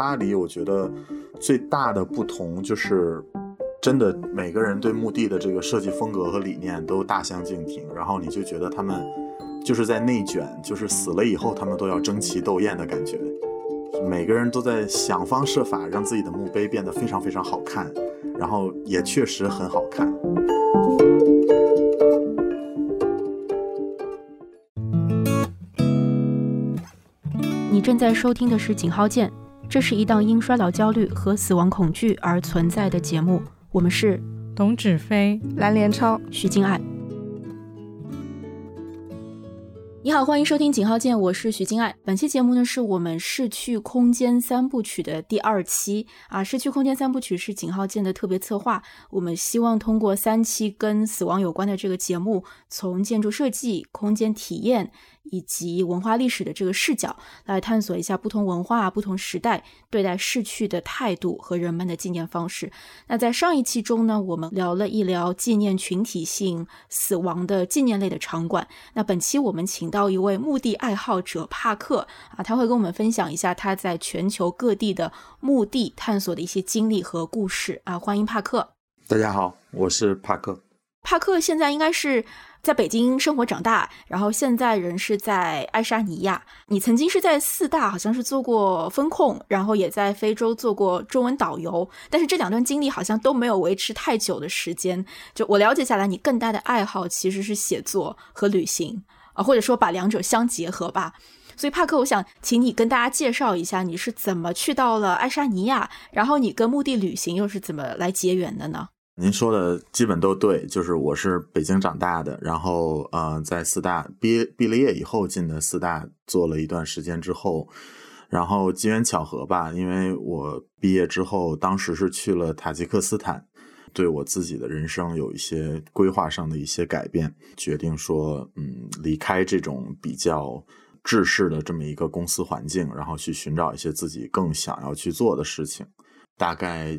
巴黎，我觉得最大的不同就是，真的每个人对墓地的这个设计风格和理念都大相径庭，然后你就觉得他们就是在内卷，就是死了以后他们都要争奇斗艳的感觉，每个人都在想方设法让自己的墓碑变得非常非常好看，然后也确实很好看。你正在收听的是《井号键》，这是一档因衰老焦虑和死亡恐惧而存在的节目。我们是董芷飞、蓝连超、徐静爱。你好，欢迎收听《井号键》，我是徐静爱。本期节目呢，是我们逝去空间三部曲的第二期啊。逝去空间三部曲是《井号键》的特别策划，我们希望通过三期跟死亡有关的这个节目，从建筑设计、空间体验。以及文化历史的这个视角来探索一下不同文化、不同时代对待逝去的态度和人们的纪念方式。那在上一期中呢，我们聊了一聊纪念群体性死亡的纪念类的场馆。那本期我们请到一位墓地爱好者帕克啊，他会跟我们分享一下他在全球各地的墓地探索的一些经历和故事啊。欢迎帕克！大家好，我是帕克。帕克现在应该是。在北京生活长大，然后现在人是在爱沙尼亚。你曾经是在四大，好像是做过风控，然后也在非洲做过中文导游。但是这两段经历好像都没有维持太久的时间。就我了解下来，你更大的爱好其实是写作和旅行啊，或者说把两者相结合吧。所以帕克，我想请你跟大家介绍一下，你是怎么去到了爱沙尼亚，然后你跟墓地旅行又是怎么来结缘的呢？您说的基本都对，就是我是北京长大的，然后呃，在四大毕毕了业以后进的四大，做了一段时间之后，然后机缘巧合吧，因为我毕业之后，当时是去了塔吉克斯坦，对我自己的人生有一些规划上的一些改变，决定说，嗯，离开这种比较制式的这么一个公司环境，然后去寻找一些自己更想要去做的事情，大概。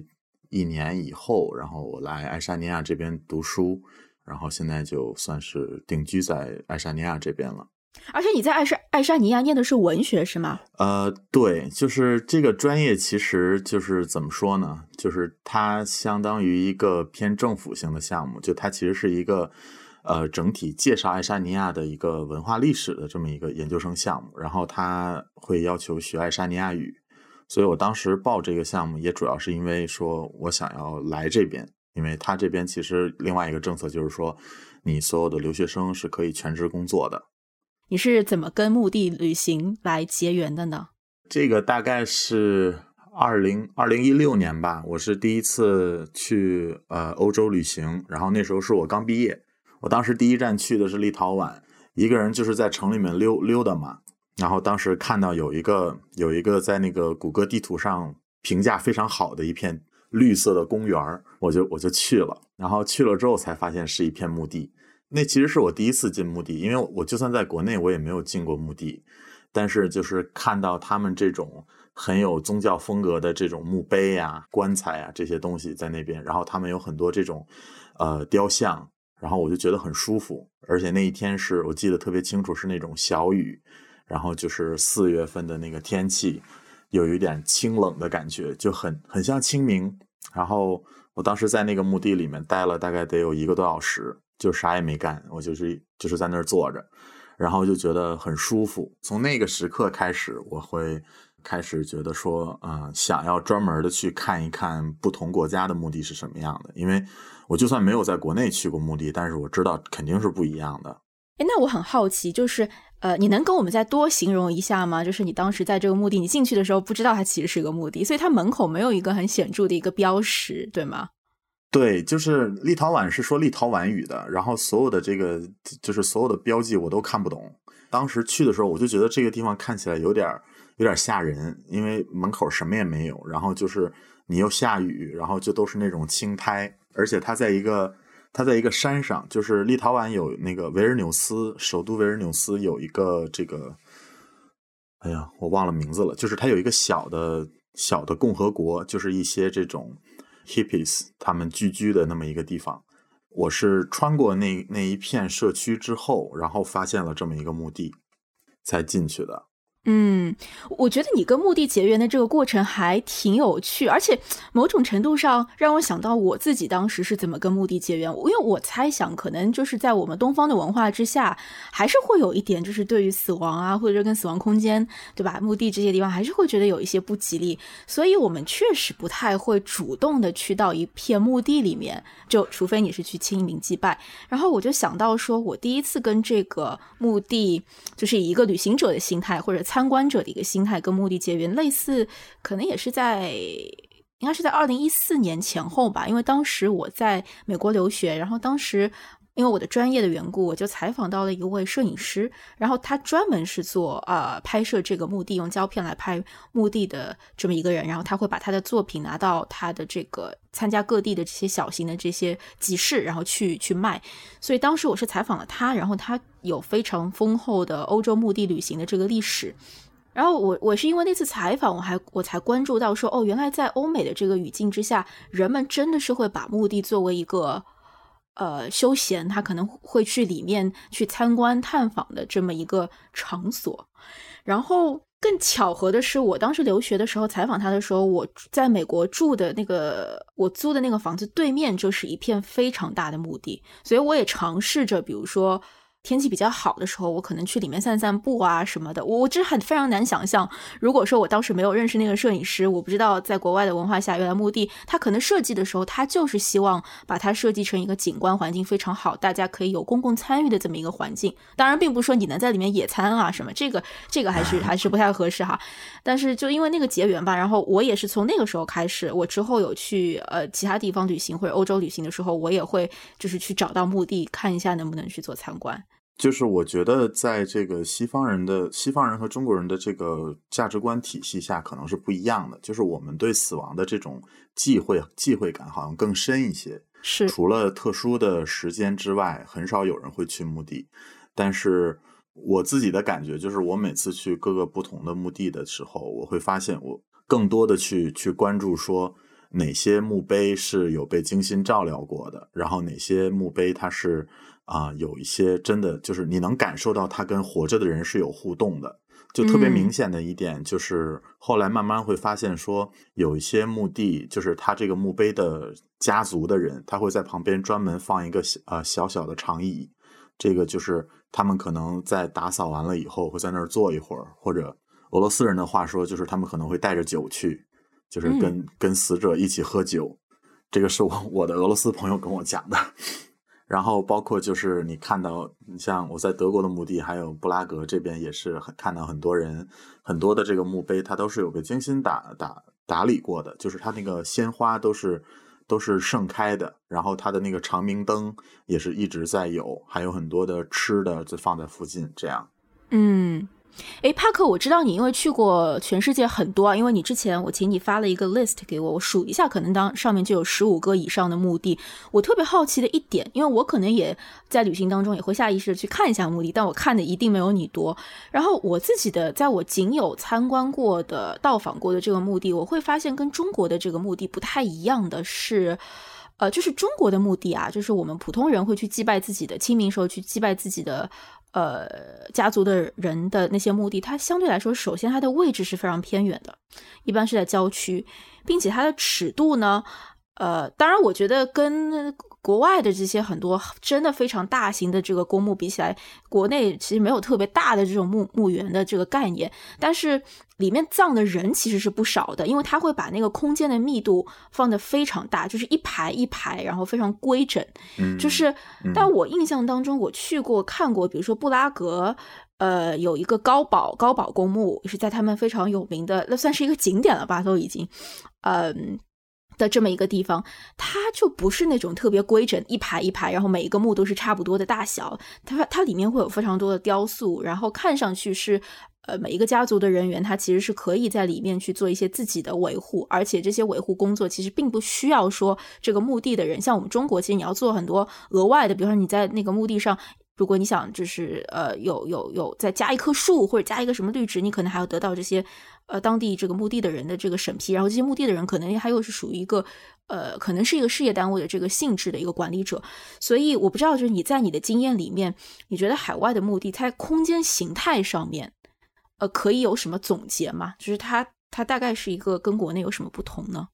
一年以后，然后我来爱沙尼亚这边读书，然后现在就算是定居在爱沙尼亚这边了。而且你在爱沙爱沙尼亚念的是文学是吗？呃，对，就是这个专业，其实就是怎么说呢？就是它相当于一个偏政府性的项目，就它其实是一个呃整体介绍爱沙尼亚的一个文化历史的这么一个研究生项目，然后它会要求学爱沙尼亚语。所以我当时报这个项目，也主要是因为说我想要来这边，因为他这边其实另外一个政策就是说，你所有的留学生是可以全职工作的。你是怎么跟目的旅行来结缘的呢？这个大概是二零二零一六年吧，我是第一次去呃欧洲旅行，然后那时候是我刚毕业，我当时第一站去的是立陶宛，一个人就是在城里面溜溜达嘛。然后当时看到有一个有一个在那个谷歌地图上评价非常好的一片绿色的公园我就我就去了。然后去了之后才发现是一片墓地。那其实是我第一次进墓地，因为我就算在国内我也没有进过墓地。但是就是看到他们这种很有宗教风格的这种墓碑呀、棺材啊这些东西在那边，然后他们有很多这种呃雕像，然后我就觉得很舒服。而且那一天是我记得特别清楚，是那种小雨。然后就是四月份的那个天气，有一点清冷的感觉，就很很像清明。然后我当时在那个墓地里面待了大概得有一个多小时，就啥也没干，我就是就是在那儿坐着，然后就觉得很舒服。从那个时刻开始，我会开始觉得说，嗯，想要专门的去看一看不同国家的墓地是什么样的，因为我就算没有在国内去过墓地，但是我知道肯定是不一样的。哎，那我很好奇，就是。呃，你能跟我们再多形容一下吗？就是你当时在这个墓地，你进去的时候不知道它其实是个墓地，所以它门口没有一个很显著的一个标识，对吗？对，就是立陶宛是说立陶宛语的，然后所有的这个就是所有的标记我都看不懂。当时去的时候，我就觉得这个地方看起来有点有点吓人，因为门口什么也没有，然后就是你又下雨，然后就都是那种青苔，而且它在一个。它在一个山上，就是立陶宛有那个维尔纽斯，首都维尔纽斯有一个这个，哎呀，我忘了名字了。就是它有一个小的小的共和国，就是一些这种 hippies 他们聚居的那么一个地方。我是穿过那那一片社区之后，然后发现了这么一个墓地，才进去的。嗯，我觉得你跟墓地结缘的这个过程还挺有趣，而且某种程度上让我想到我自己当时是怎么跟墓地结缘。因为我猜想，可能就是在我们东方的文化之下，还是会有一点，就是对于死亡啊，或者跟死亡空间，对吧？墓地这些地方，还是会觉得有一些不吉利，所以我们确实不太会主动的去到一片墓地里面，就除非你是去清明祭拜。然后我就想到说，我第一次跟这个墓地，就是以一个旅行者的心态或者。参观者的一个心态跟目的结缘，类似，可能也是在，应该是在二零一四年前后吧。因为当时我在美国留学，然后当时因为我的专业的缘故，我就采访到了一位摄影师，然后他专门是做呃拍摄这个墓地，用胶片来拍墓地的这么一个人。然后他会把他的作品拿到他的这个参加各地的这些小型的这些集市，然后去去卖。所以当时我是采访了他，然后他。有非常丰厚的欧洲墓地旅行的这个历史，然后我我是因为那次采访，我还我才关注到说，哦，原来在欧美的这个语境之下，人们真的是会把墓地作为一个呃休闲，他可能会去里面去参观探访的这么一个场所。然后更巧合的是，我当时留学的时候采访他的时候，我在美国住的那个我租的那个房子对面就是一片非常大的墓地，所以我也尝试着，比如说。天气比较好的时候，我可能去里面散散步啊什么的。我我这很非常难想象，如果说我当时没有认识那个摄影师，我不知道在国外的文化下，原来墓地他可能设计的时候，他就是希望把它设计成一个景观环境非常好，大家可以有公共参与的这么一个环境。当然，并不是说你能在里面野餐啊什么，这个这个还是还是不太合适哈。但是就因为那个结缘吧，然后我也是从那个时候开始，我之后有去呃其他地方旅行或者欧洲旅行的时候，我也会就是去找到墓地看一下能不能去做参观。就是我觉得，在这个西方人的西方人和中国人的这个价值观体系下，可能是不一样的。就是我们对死亡的这种忌讳忌讳感好像更深一些。是除了特殊的时间之外，很少有人会去墓地。但是我自己的感觉就是，我每次去各个不同的墓地的时候，我会发现我更多的去去关注说哪些墓碑是有被精心照料过的，然后哪些墓碑它是。啊，有一些真的就是你能感受到他跟活着的人是有互动的，就特别明显的一点就是，后来慢慢会发现说，有一些墓地，就是他这个墓碑的家族的人，他会在旁边专门放一个小呃小小的长椅，这个就是他们可能在打扫完了以后会在那儿坐一会儿，或者俄罗斯人的话说就是他们可能会带着酒去，就是跟跟死者一起喝酒，这个是我我的俄罗斯朋友跟我讲的。然后包括就是你看到，你像我在德国的墓地，还有布拉格这边也是看到很多人，很多的这个墓碑，它都是有个精心打打打理过的，就是它那个鲜花都是都是盛开的，然后它的那个长明灯也是一直在有，还有很多的吃的就放在附近，这样。嗯。哎，帕克，我知道你因为去过全世界很多啊，因为你之前我请你发了一个 list 给我，我数一下，可能当上面就有十五个以上的墓地。我特别好奇的一点，因为我可能也在旅行当中也会下意识的去看一下墓地，但我看的一定没有你多。然后我自己的，在我仅有参观过的、到访过的这个墓地，我会发现跟中国的这个墓地不太一样的是。呃，就是中国的墓地啊，就是我们普通人会去祭拜自己的清明时候去祭拜自己的呃家族的人的那些墓地，它相对来说，首先它的位置是非常偏远的，一般是在郊区，并且它的尺度呢，呃，当然我觉得跟。国外的这些很多真的非常大型的这个公墓比起来，国内其实没有特别大的这种墓墓园的这个概念，但是里面葬的人其实是不少的，因为他会把那个空间的密度放得非常大，就是一排一排，然后非常规整。嗯，就是，但我印象当中，我去过看过，比如说布拉格，呃，有一个高堡高堡公墓，是在他们非常有名的，那算是一个景点了吧，都已经，嗯。的这么一个地方，它就不是那种特别规整一排一排，然后每一个墓都是差不多的大小。它它里面会有非常多的雕塑，然后看上去是呃每一个家族的人员，他其实是可以在里面去做一些自己的维护，而且这些维护工作其实并不需要说这个墓地的人，像我们中国，其实你要做很多额外的，比如说你在那个墓地上。如果你想就是呃有有有再加一棵树或者加一个什么绿植，你可能还要得到这些呃当地这个墓地的人的这个审批，然后这些墓地的人可能还又是属于一个呃可能是一个事业单位的这个性质的一个管理者，所以我不知道就是你在你的经验里面，你觉得海外的墓地它空间形态上面，呃，可以有什么总结吗？就是它它大概是一个跟国内有什么不同呢？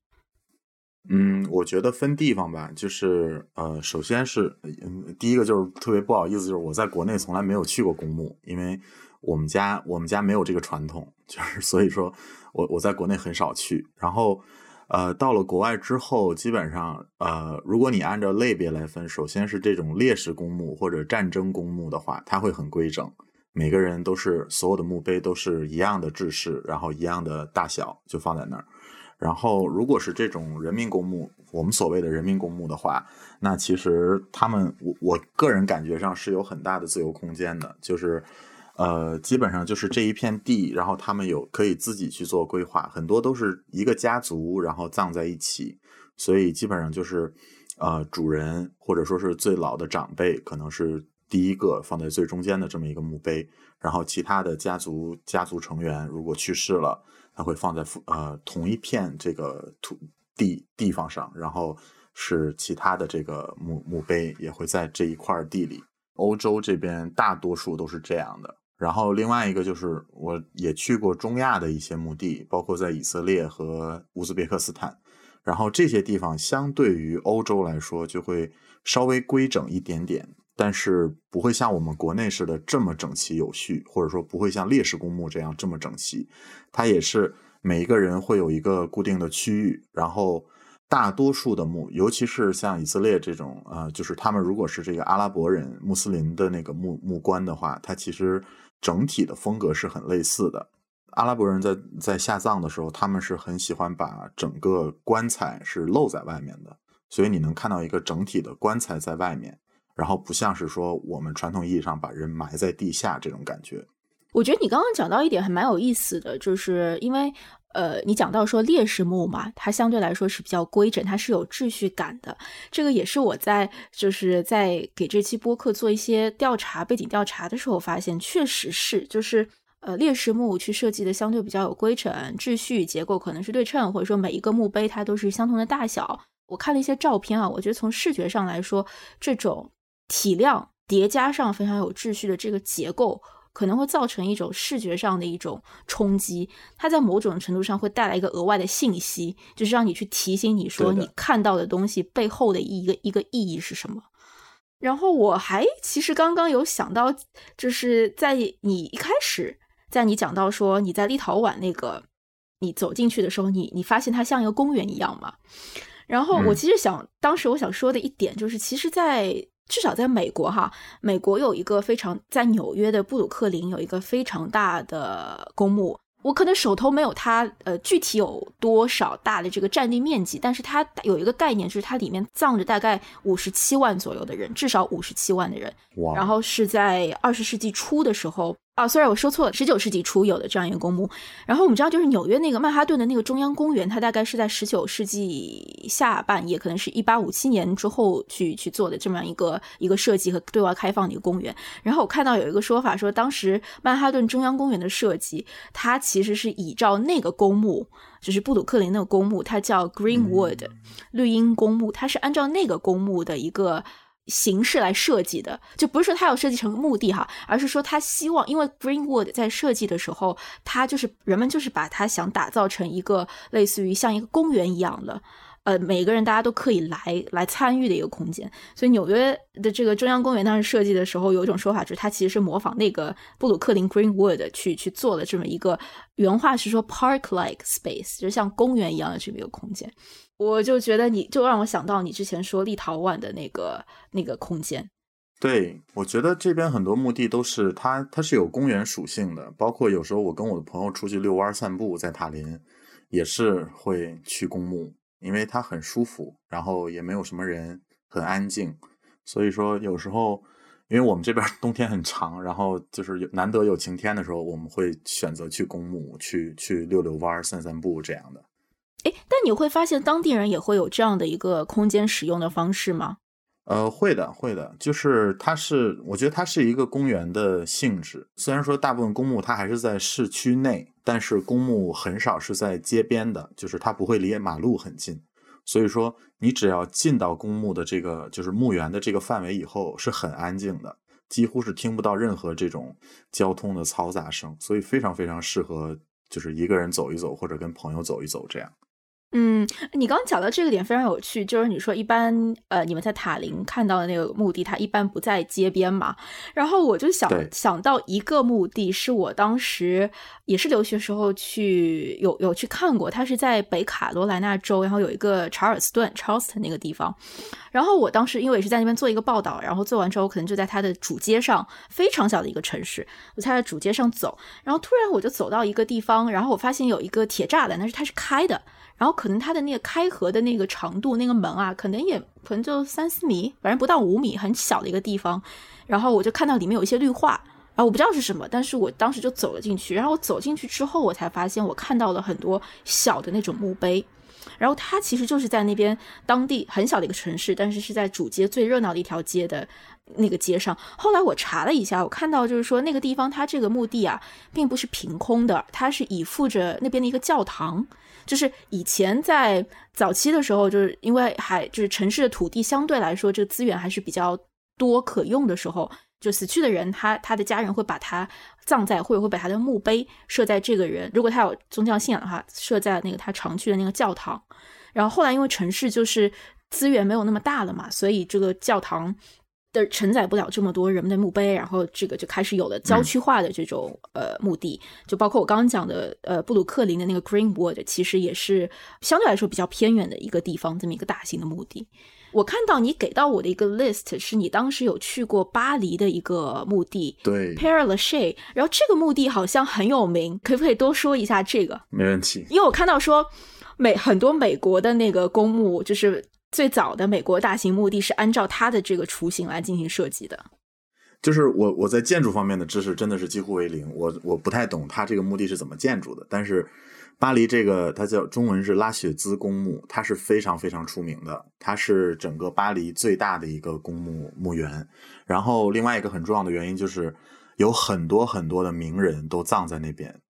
嗯，我觉得分地方吧，就是呃，首先是嗯，第一个就是特别不好意思，就是我在国内从来没有去过公墓，因为我们家我们家没有这个传统，就是所以说我我在国内很少去。然后呃，到了国外之后，基本上呃，如果你按照类别来分，首先是这种烈士公墓或者战争公墓的话，它会很规整，每个人都是所有的墓碑都是一样的制式，然后一样的大小就放在那儿。然后，如果是这种人民公墓，我们所谓的人民公墓的话，那其实他们，我我个人感觉上是有很大的自由空间的，就是，呃，基本上就是这一片地，然后他们有可以自己去做规划，很多都是一个家族，然后葬在一起，所以基本上就是，呃，主人或者说是最老的长辈，可能是第一个放在最中间的这么一个墓碑，然后其他的家族家族成员如果去世了。他会放在呃同一片这个土地地方上，然后是其他的这个墓墓碑也会在这一块地里。欧洲这边大多数都是这样的。然后另外一个就是我也去过中亚的一些墓地，包括在以色列和乌兹别克斯坦。然后这些地方相对于欧洲来说就会稍微规整一点点。但是不会像我们国内似的这么整齐有序，或者说不会像烈士公墓这样这么整齐。它也是每一个人会有一个固定的区域，然后大多数的墓，尤其是像以色列这种，呃，就是他们如果是这个阿拉伯人、穆斯林的那个墓墓棺的话，它其实整体的风格是很类似的。阿拉伯人在在下葬的时候，他们是很喜欢把整个棺材是露在外面的，所以你能看到一个整体的棺材在外面。然后不像是说我们传统意义上把人埋在地下这种感觉。我觉得你刚刚讲到一点还蛮有意思的，就是因为呃，你讲到说烈士墓嘛，它相对来说是比较规整，它是有秩序感的。这个也是我在就是在给这期播客做一些调查背景调查的时候发现，确实是就是呃烈士墓去设计的相对比较有规整秩序，结构可能是对称，或者说每一个墓碑它都是相同的大小。我看了一些照片啊，我觉得从视觉上来说，这种。体量叠加上非常有秩序的这个结构，可能会造成一种视觉上的一种冲击。它在某种程度上会带来一个额外的信息，就是让你去提醒你说你看到的东西背后的一个一个意义是什么。然后我还其实刚刚有想到，就是在你一开始，在你讲到说你在立陶宛那个你走进去的时候，你你发现它像一个公园一样嘛？然后我其实想，当时我想说的一点就是，其实，在至少在美国哈，美国有一个非常在纽约的布鲁克林有一个非常大的公墓，我可能手头没有它呃具体有多少大的这个占地面积，但是它有一个概念，就是它里面葬着大概五十七万左右的人，至少五十七万的人，然后是在二十世纪初的时候。啊，虽然我说错了，十九世纪初有的这样一个公墓。然后我们知道，就是纽约那个曼哈顿的那个中央公园，它大概是在十九世纪下半叶，可能是一八五七年之后去去做的这么样一个一个设计和对外开放的一个公园。然后我看到有一个说法说，当时曼哈顿中央公园的设计，它其实是依照那个公墓，就是布鲁克林那个公墓，它叫 Greenwood 绿荫公墓，它是按照那个公墓的一个。形式来设计的，就不是说他要设计成目的哈，而是说他希望，因为 Greenwood 在设计的时候，他就是人们就是把它想打造成一个类似于像一个公园一样的。呃，每个人大家都可以来来参与的一个空间，所以纽约的这个中央公园当时设计的时候，有一种说法就是它其实是模仿那个布鲁克林 Greenwood 去去做了这么一个原话是说 park-like space，就是像公园一样的这么一个空间。我就觉得你就让我想到你之前说立陶宛的那个那个空间。对，我觉得这边很多墓地都是它它是有公园属性的，包括有时候我跟我的朋友出去遛弯散步，在塔林也是会去公墓。因为它很舒服，然后也没有什么人，很安静，所以说有时候，因为我们这边冬天很长，然后就是难得有晴天的时候，我们会选择去公墓去去遛遛弯、散散步这样的。哎，但你会发现当地人也会有这样的一个空间使用的方式吗？呃，会的，会的，就是它是，我觉得它是一个公园的性质。虽然说大部分公墓它还是在市区内，但是公墓很少是在街边的，就是它不会离马路很近。所以说，你只要进到公墓的这个就是墓园的这个范围以后，是很安静的。几乎是听不到任何这种交通的嘈杂声，所以非常非常适合就是一个人走一走，或者跟朋友走一走这样。嗯，你刚刚讲到这个点非常有趣，就是你说一般呃你们在塔林看到的那个墓地，它一般不在街边嘛。然后我就想想到一个墓地，是我当时也是留学时候去有有去看过，它是在北卡罗来纳州，然后有一个查尔斯顿 （Charleston） 那个地方。然后我当时因为也是在那边做一个报道，然后做完之后可能就在它的主街上，非常小的一个城市，我在主街上走，然后突然我就走到一个地方，然后我发现有一个铁栅栏，但是它是开的。然后可能它的那个开合的那个长度，那个门啊，可能也可能就三四米，反正不到五米，很小的一个地方。然后我就看到里面有一些绿化，啊，我不知道是什么，但是我当时就走了进去。然后我走进去之后，我才发现我看到了很多小的那种墓碑。然后它其实就是在那边当地很小的一个城市，但是是在主街最热闹的一条街的那个街上。后来我查了一下，我看到就是说那个地方它这个墓地啊，并不是凭空的，它是倚附着那边的一个教堂。就是以前在早期的时候，就是因为还就是城市的土地相对来说这个资源还是比较多可用的时候，就死去的人他他的家人会把他葬在或者会把他的墓碑设在这个人，如果他有宗教信仰的话，设在那个他常去的那个教堂。然后后来因为城市就是资源没有那么大了嘛，所以这个教堂。的承载不了这么多人们的墓碑，然后这个就开始有了郊区化的这种呃墓地，就包括我刚刚讲的呃布鲁克林的那个 Greenwood，其实也是相对来说比较偏远的一个地方，这么一个大型的墓地。我看到你给到我的一个 list 是你当时有去过巴黎的一个墓地，对，Père Lachaise，然后这个墓地好像很有名，可不可以多说一下这个？没问题，因为我看到说美很多美国的那个公墓就是。最早的美国大型墓地是按照它的这个雏形来进行设计的。就是我我在建筑方面的知识真的是几乎为零，我我不太懂它这个墓地是怎么建筑的。但是巴黎这个它叫中文是拉雪兹公墓，它是非常非常出名的，它是整个巴黎最大的一个公墓墓园。然后另外一个很重要的原因就是有很多很多的名人都葬在那边，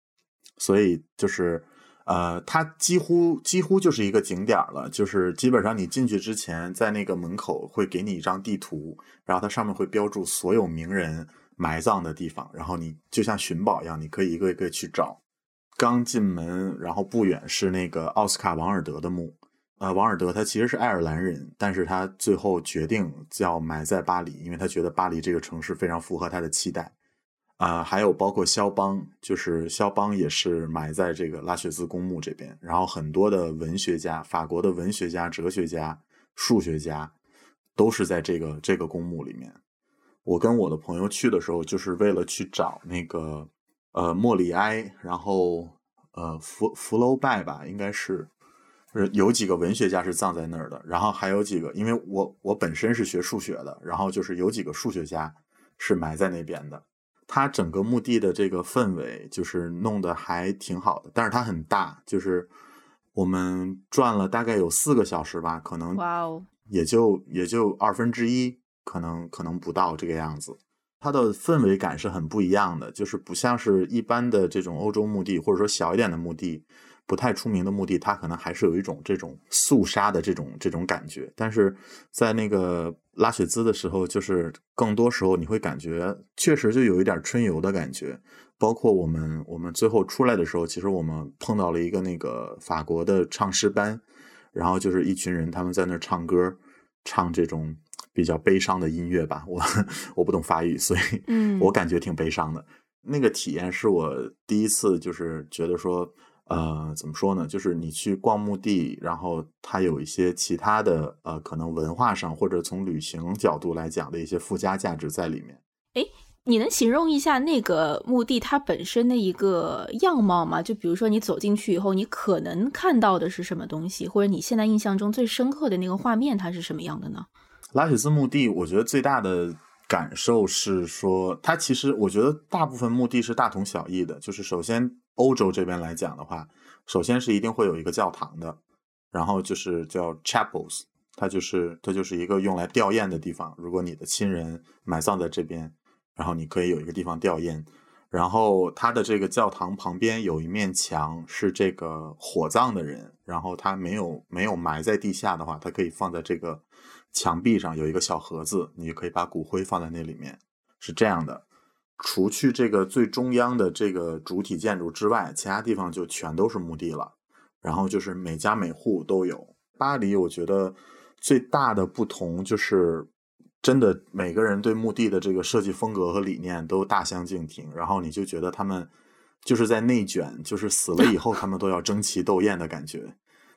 所以就是。呃，它几乎几乎就是一个景点了，就是基本上你进去之前，在那个门口会给你一张地图，然后它上面会标注所有名人埋葬的地方，然后你就像寻宝一样，你可以一个一个去找。刚进门，然后不远是那个奥斯卡王尔德的墓。呃，王尔德他其实是爱尔兰人，但是他最后决定要埋在巴黎，因为他觉得巴黎这个城市非常符合他的期待。啊，还有包括肖邦，就是肖邦也是埋在这个拉雪兹公墓这边。然后很多的文学家，法国的文学家、哲学家、数学家，都是在这个这个公墓里面。我跟我的朋友去的时候，就是为了去找那个呃莫里埃，然后呃福福楼拜吧，应该是，是有几个文学家是葬在那儿的。然后还有几个，因为我我本身是学数学的，然后就是有几个数学家是埋在那边的。它整个墓地的这个氛围就是弄得还挺好的，但是它很大，就是我们转了大概有四个小时吧，可能哇哦，也就也就二分之一，可能可能不到这个样子。它的氛围感是很不一样的，就是不像是一般的这种欧洲墓地，或者说小一点的墓地。不太出名的墓地，它可能还是有一种这种肃杀的这种这种感觉。但是在那个拉雪兹的时候，就是更多时候你会感觉确实就有一点春游的感觉。包括我们我们最后出来的时候，其实我们碰到了一个那个法国的唱诗班，然后就是一群人他们在那儿唱歌，唱这种比较悲伤的音乐吧。我我不懂法语，所以嗯，我感觉挺悲伤的。那个体验是我第一次，就是觉得说。呃，怎么说呢？就是你去逛墓地，然后它有一些其他的呃，可能文化上或者从旅行角度来讲的一些附加价值在里面。哎，你能形容一下那个墓地它本身的一个样貌吗？就比如说你走进去以后，你可能看到的是什么东西，或者你现在印象中最深刻的那个画面，它是什么样的呢？拉雪兹墓地，我觉得最大的感受是说，它其实我觉得大部分墓地是大同小异的，就是首先。欧洲这边来讲的话，首先是一定会有一个教堂的，然后就是叫 chapels，它就是它就是一个用来吊唁的地方。如果你的亲人埋葬在这边，然后你可以有一个地方吊唁。然后它的这个教堂旁边有一面墙是这个火葬的人，然后他没有没有埋在地下的话，他可以放在这个墙壁上有一个小盒子，你可以把骨灰放在那里面。是这样的：除去这个最中央的这个主体建筑之外，其他地方就全都是墓地了。然后就是每家每户都有。巴黎，我觉得最大的不同就是，真的每个人对墓地的这个设计风格和理念都大相径庭。然后你就觉得他们就是在内卷，就是死了以后他们都要争奇斗艳的感觉。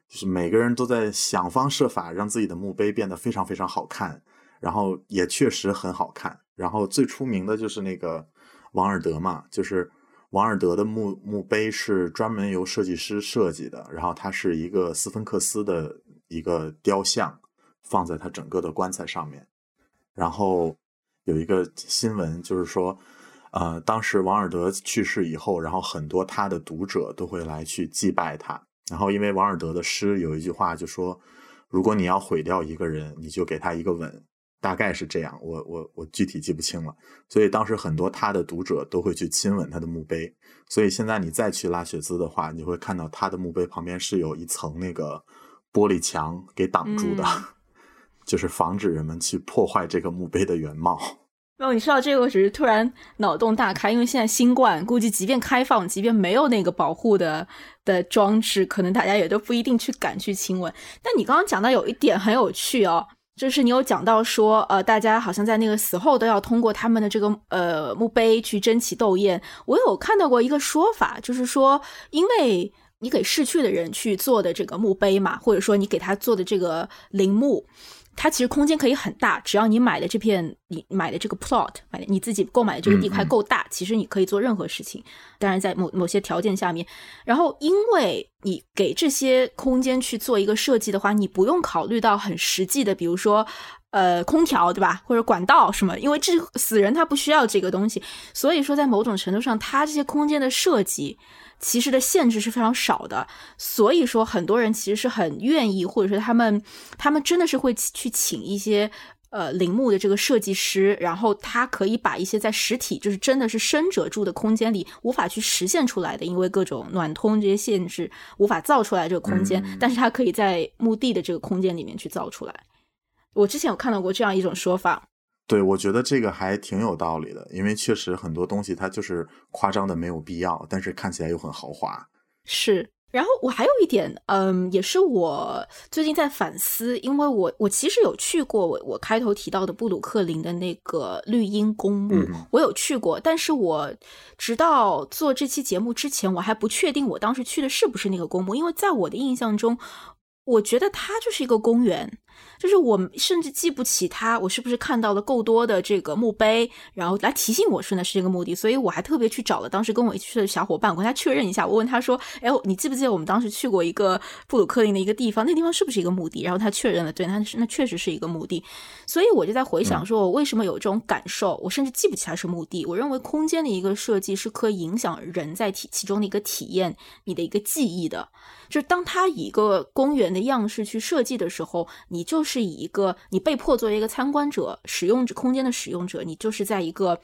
就是每个人都在想方设法让自己的墓碑变得非常非常好看，然后也确实很好看。然后最出名的就是那个王尔德嘛，就是王尔德的墓墓碑是专门由设计师设计的，然后它是一个斯芬克斯的一个雕像，放在他整个的棺材上面。然后有一个新闻就是说，呃，当时王尔德去世以后，然后很多他的读者都会来去祭拜他。然后，因为王尔德的诗有一句话就说：“如果你要毁掉一个人，你就给他一个吻。”大概是这样，我我我具体记不清了。所以当时很多他的读者都会去亲吻他的墓碑。所以现在你再去拉雪兹的话，你会看到他的墓碑旁边是有一层那个玻璃墙给挡住的，就是防止人们去破坏这个墓碑的原貌。没有，你说到这个，我只是突然脑洞大开，因为现在新冠，估计即便开放，即便没有那个保护的的装置，可能大家也都不一定去敢去亲吻。但你刚刚讲到有一点很有趣哦，就是你有讲到说，呃，大家好像在那个死后都要通过他们的这个呃墓碑去争奇斗艳。我有看到过一个说法，就是说，因为你给逝去的人去做的这个墓碑嘛，或者说你给他做的这个陵墓。它其实空间可以很大，只要你买的这片，你买的这个 plot，买的你自己购买的这个地块够大，其实你可以做任何事情。当然，在某某些条件下面，然后因为你给这些空间去做一个设计的话，你不用考虑到很实际的，比如说呃空调，对吧？或者管道什么，因为这死人他不需要这个东西，所以说在某种程度上，它这些空间的设计。其实的限制是非常少的，所以说很多人其实是很愿意，或者说他们他们真的是会去请一些呃陵墓的这个设计师，然后他可以把一些在实体就是真的是生者住的空间里无法去实现出来的，因为各种暖通这些限制无法造出来这个空间，但是他可以在墓地的这个空间里面去造出来。我之前有看到过这样一种说法。对，我觉得这个还挺有道理的，因为确实很多东西它就是夸张的没有必要，但是看起来又很豪华。是，然后我还有一点，嗯，也是我最近在反思，因为我我其实有去过我我开头提到的布鲁克林的那个绿荫公墓，我有去过，但是我直到做这期节目之前，我还不确定我当时去的是不是那个公墓，因为在我的印象中，我觉得它就是一个公园。就是我甚至记不起它，我是不是看到了够多的这个墓碑，然后来提醒我说那是这个墓地，所以我还特别去找了当时跟我一起去的小伙伴，我跟他确认一下。我问他说：“哎，你记不记得我们当时去过一个布鲁克林的一个地方？那地方是不是一个墓地？”然后他确认了，对，那是那确实是一个墓地。所以我就在回想，说我为什么有这种感受？我甚至记不起它是墓地。我认为空间的一个设计是可以影响人在体其中的一个体验，你的一个记忆的。就是当它以一个公园的样式去设计的时候，你就是以一个你被迫作为一个参观者、使用者空间的使用者，你就是在一个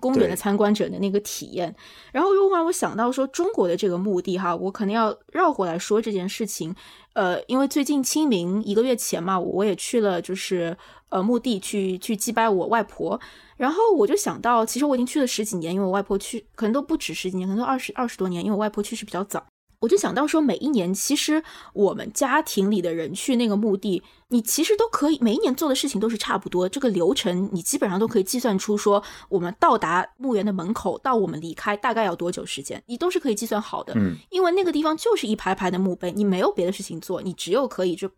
公园的参观者的那个体验。然后又让我想到说，中国的这个墓地哈，我可能要绕过来说这件事情。呃，因为最近清明一个月前嘛，我也去了，就是呃墓地去去祭拜我外婆。然后我就想到，其实我已经去了十几年，因为我外婆去可能都不止十几年，可能都二十二十多年，因为我外婆去世比较早。我就想到说，每一年其实我们家庭里的人去那个墓地，你其实都可以每一年做的事情都是差不多，这个流程你基本上都可以计算出，说我们到达墓园的门口到我们离开大概要多久时间，你都是可以计算好的。嗯，因为那个地方就是一排排的墓碑，你没有别的事情做，你只有可以就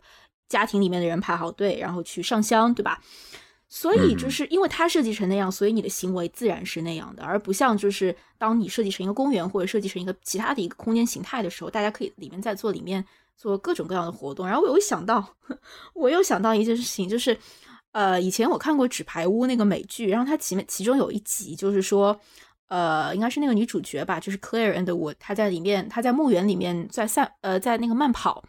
家庭里面的人排好队，然后去上香，对吧？所以就是因为它设计成那样，所以你的行为自然是那样的，而不像就是当你设计成一个公园或者设计成一个其他的一个空间形态的时候，大家可以里面在做里面做各种各样的活动。然后我又想到，我又想到一件事情，就是呃，以前我看过《纸牌屋》那个美剧，然后它其其中有一集就是说，呃，应该是那个女主角吧，就是 Claire and 我，她在里面，她在墓园里面在散呃在那个慢跑，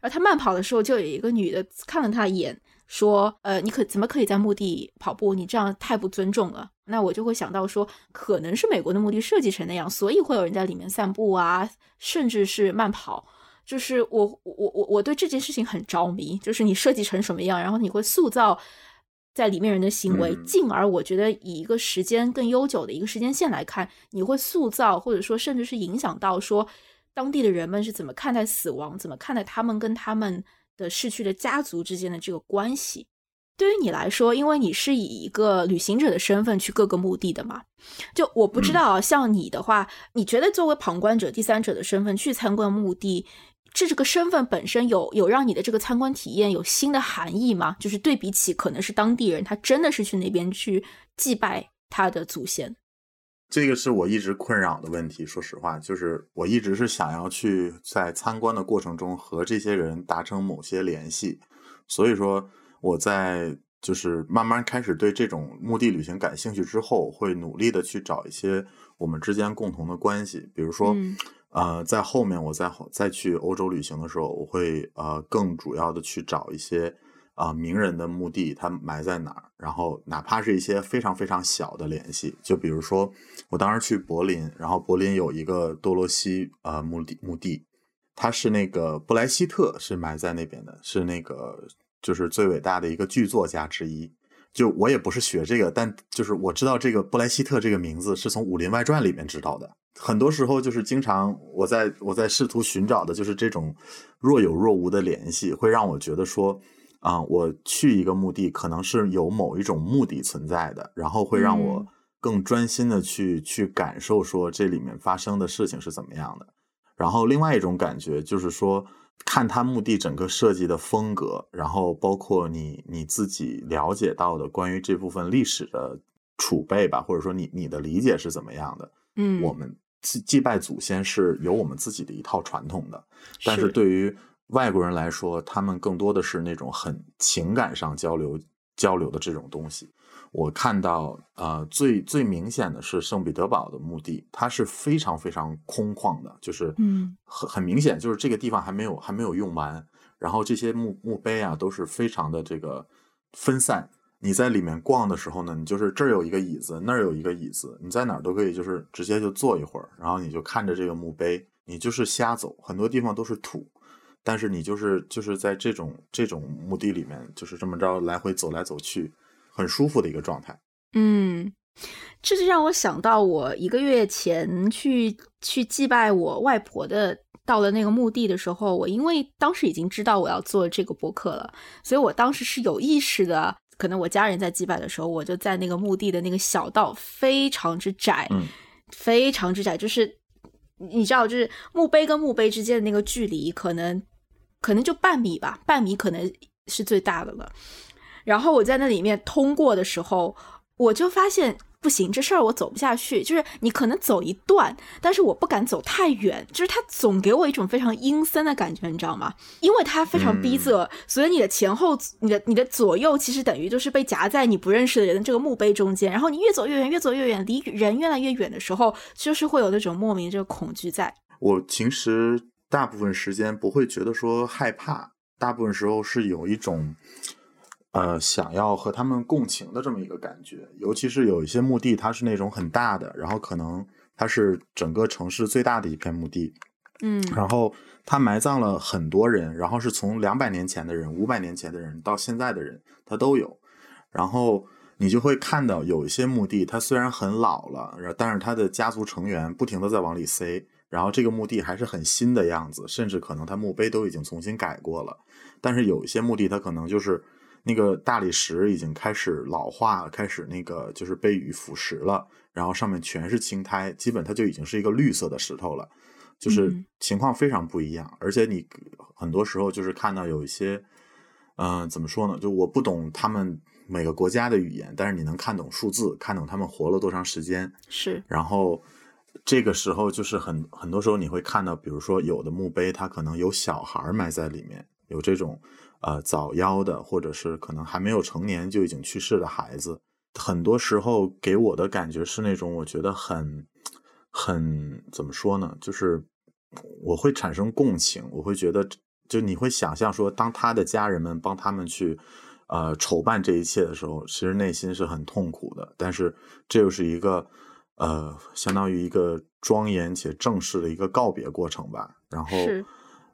然后她慢跑的时候，就有一个女的看了她一眼。说，呃，你可怎么可以在墓地跑步？你这样太不尊重了。那我就会想到说，可能是美国的墓地设计成那样，所以会有人在里面散步啊，甚至是慢跑。就是我，我，我，我对这件事情很着迷。就是你设计成什么样，然后你会塑造在里面人的行为，嗯进而我觉得以一个时间更悠久的一个时间线来看，你会塑造或者说甚至是影响到说当地的人们是怎么看待死亡，怎么看待他们跟他们的逝去的家族之间的这个关系。对于你来说，因为你是以一个旅行者的身份去各个墓地的嘛，就我不知道啊，像你的话，你觉得作为旁观者、第三者的身份去参观墓地，这这个身份本身有有让你的这个参观体验有新的含义吗？就是对比起可能是当地人，他真的是去那边去祭拜他的祖先。这个是我一直困扰的问题。说实话，就是我一直是想要去在参观的过程中和这些人达成某些联系，所以说我在就是慢慢开始对这种目的旅行感兴趣之后，会努力的去找一些我们之间共同的关系，比如说。嗯呃，在后面我再再去欧洲旅行的时候，我会呃更主要的去找一些啊、名人的墓地，他埋在哪儿，然后哪怕是一些非常非常小的联系，就比如说我当时去柏林，然后柏林有一个多罗西呃墓地墓地，他是那个布莱希特是埋在那边的，是那个就是最伟大的一个剧作家之一。就我也不是学这个，但就是我知道这个布莱希特这个名字是从《武林外传》里面知道的。很多时候就是经常我在我在试图寻找的就是这种若有若无的联系，会让我觉得说啊、我去一个墓地可能是有某一种目的存在的，然后会让我嗯更专心的去去感受说这里面发生的事情是怎么样的。然后另外一种感觉就是说，看他墓地整个设计的风格，然后包括你你自己了解到的关于这部分历史的储备吧，或者说你你的理解是怎么样的。嗯，我们祭祭拜祖先是有我们自己的一套传统的，但是是对于外国人来说，他们更多的是那种很情感上交流交流的这种东西。我看到，呃，最最明显的是圣彼得堡的墓地，它是非常非常空旷的，就是嗯很很明显，就是这个地方还没有还没有用完，然后这些墓墓碑啊都是非常的这个分散。你在里面逛的时候呢，你就是这儿有一个椅子，那儿有一个椅子，你在哪儿都可以，就是直接就坐一会儿，然后你就看着这个墓碑，你就是瞎走，很多地方都是土，但是你就是就是在这种这种墓地里面，就是这么着来回走来走去，很舒服的一个状态。嗯，这就让我想到我一个月前去去祭拜我外婆的。到了那个墓地的时候，我因为当时已经知道我要做这个播客了，所以我当时是有意识的。可能我家人在祭拜的时候，我就在那个墓地的那个小道非常之窄，嗯非常之窄，就是你知道，就是墓碑跟墓碑之间的那个距离，可能可能就半米吧，半米可能是最大的了。然后我在那里面通过的时候，我就发现不行，这事儿我走不下去。就是你可能走一段，但是我不敢走太远，就是它总给我一种非常阴森的感觉，你知道吗？因为它非常逼仄，所以你的前后、你的你的左右，其实等于就是被夹在你不认识的人的这个墓碑中间。然后你越走越远，越走越远，离人越来越远的时候，就是会有那种莫名的这个恐惧在。我其实大部分时间不会觉得说害怕，大部分时候是有一种，呃，想要和他们共情的这么一个感觉。尤其是有一些墓地，它是那种很大的，然后可能它是整个城市最大的一片墓地，嗯然后它埋葬了很多人，然后是从两百年前的人、五百年前的人到现在的人，它都有。然后你就会看到有一些墓地，它虽然很老了，然但是它的家族成员不停的在往里塞，然后这个墓地还是很新的样子，甚至可能它墓碑都已经重新改过了。但是有一些墓地，它可能就是那个大理石已经开始老化，开始那个就是被雨腐蚀了，然后上面全是青苔，基本它就已经是一个绿色的石头了。就是嗯情况非常不一样，而且你很多时候就是看到有一些，嗯、怎么说呢？就我不懂他们每个国家的语言，但是你能看懂数字，看懂他们活了多长时间，是，然后这个时候就是很很多时候你会看到，比如说有的墓碑它可能有小孩埋在里面，有这种呃早夭的，或者是可能还没有成年就已经去世的孩子。很多时候给我的感觉是那种我觉得很很怎么说呢？就是我会产生共情，我会觉得就你会想象说，当他的家人们帮他们去呃筹办这一切的时候，其实内心是很痛苦的。但是这又是一个呃，相当于一个庄严且正式的一个告别过程吧。然后